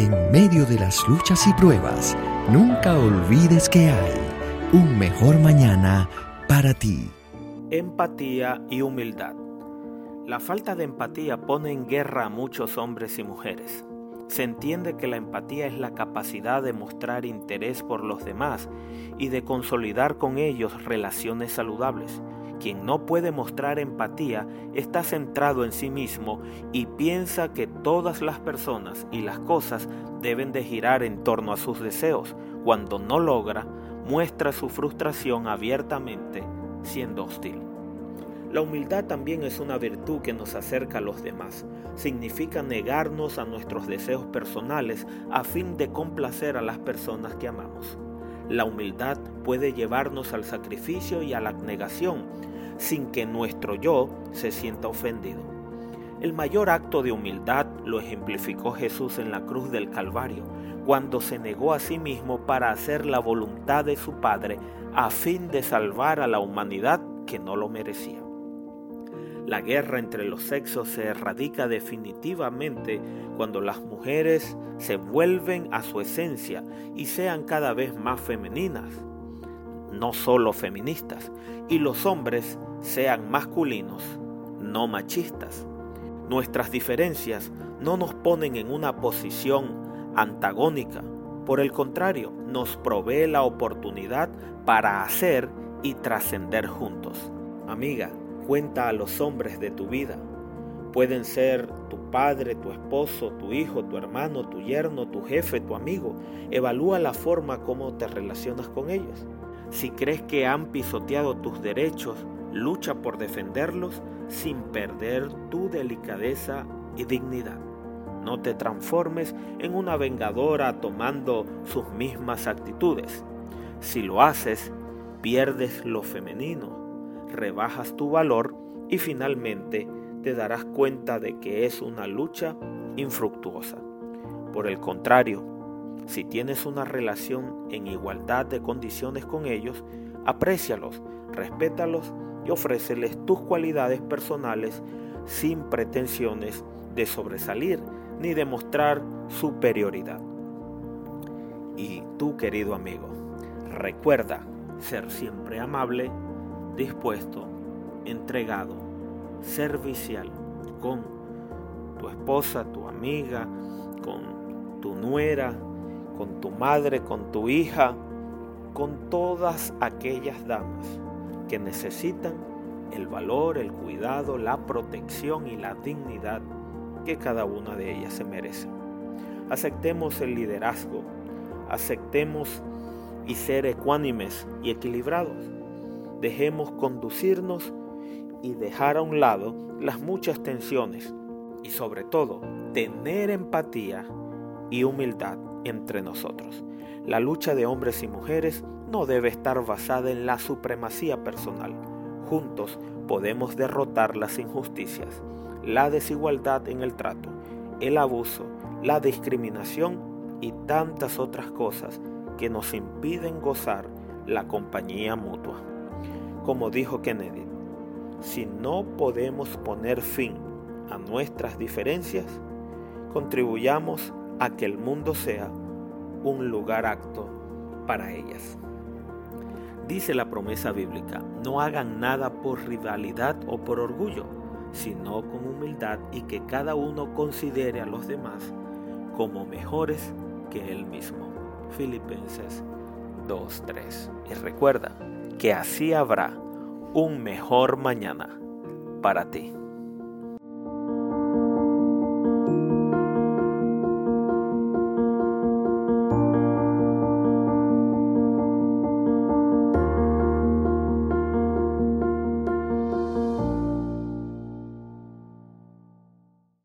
En medio de las luchas y pruebas, nunca olvides que hay un mejor mañana para ti. Empatía y humildad. La falta de empatía pone en guerra a muchos hombres y mujeres. Se entiende que la empatía es la capacidad de mostrar interés por los demás y de consolidar con ellos relaciones saludables. Quien no puede mostrar empatía está centrado en sí mismo y piensa que todas las personas y las cosas deben de girar en torno a sus deseos. Cuando no logra, muestra su frustración abiertamente, siendo hostil. La humildad también es una virtud que nos acerca a los demás. Significa negarnos a nuestros deseos personales a fin de complacer a las personas que amamos. La humildad puede llevarnos al sacrificio y a la abnegación, sin que nuestro yo se sienta ofendido. El mayor acto de humildad lo ejemplificó Jesús en la cruz del Calvario, cuando se negó a sí mismo para hacer la voluntad de su Padre a fin de salvar a la humanidad que no lo merecía. La guerra entre los sexos se erradica definitivamente cuando las mujeres se vuelven a su esencia y sean cada vez más femeninas, no solo feministas, y los hombres sean masculinos, no machistas. Nuestras diferencias no nos ponen en una posición antagónica, por el contrario, nos provee la oportunidad para hacer y trascender juntos. Amiga, cuenta a los hombres de tu vida. Pueden ser tu padre, tu esposo, tu hijo, tu hermano, tu yerno, tu jefe, tu amigo. Evalúa la forma como te relacionas con ellos. Si crees que han pisoteado tus derechos, lucha por defenderlos sin perder tu delicadeza y dignidad. No te transformes en una vengadora tomando sus mismas actitudes. Si lo haces, pierdes lo femenino rebajas tu valor y finalmente te darás cuenta de que es una lucha infructuosa. Por el contrario, si tienes una relación en igualdad de condiciones con ellos, aprécialos, respétalos y ofréceles tus cualidades personales sin pretensiones de sobresalir ni de mostrar superioridad. Y tú, querido amigo, recuerda ser siempre amable, dispuesto, entregado, servicial con tu esposa, tu amiga, con tu nuera, con tu madre, con tu hija, con todas aquellas damas que necesitan el valor, el cuidado, la protección y la dignidad que cada una de ellas se merece. Aceptemos el liderazgo, aceptemos y ser ecuánimes y equilibrados dejemos conducirnos y dejar a un lado las muchas tensiones y sobre todo tener empatía y humildad entre nosotros. La lucha de hombres y mujeres no debe estar basada en la supremacía personal. Juntos podemos derrotar las injusticias, la desigualdad en el trato, el abuso, la discriminación y tantas otras cosas que nos impiden gozar la compañía mutua. Como dijo Kennedy, si no podemos poner fin a nuestras diferencias, contribuyamos a que el mundo sea un lugar acto para ellas. Dice la promesa bíblica, no hagan nada por rivalidad o por orgullo, sino con humildad y que cada uno considere a los demás como mejores que él mismo. Filipenses 2.3. Y recuerda, que así habrá un mejor mañana para ti.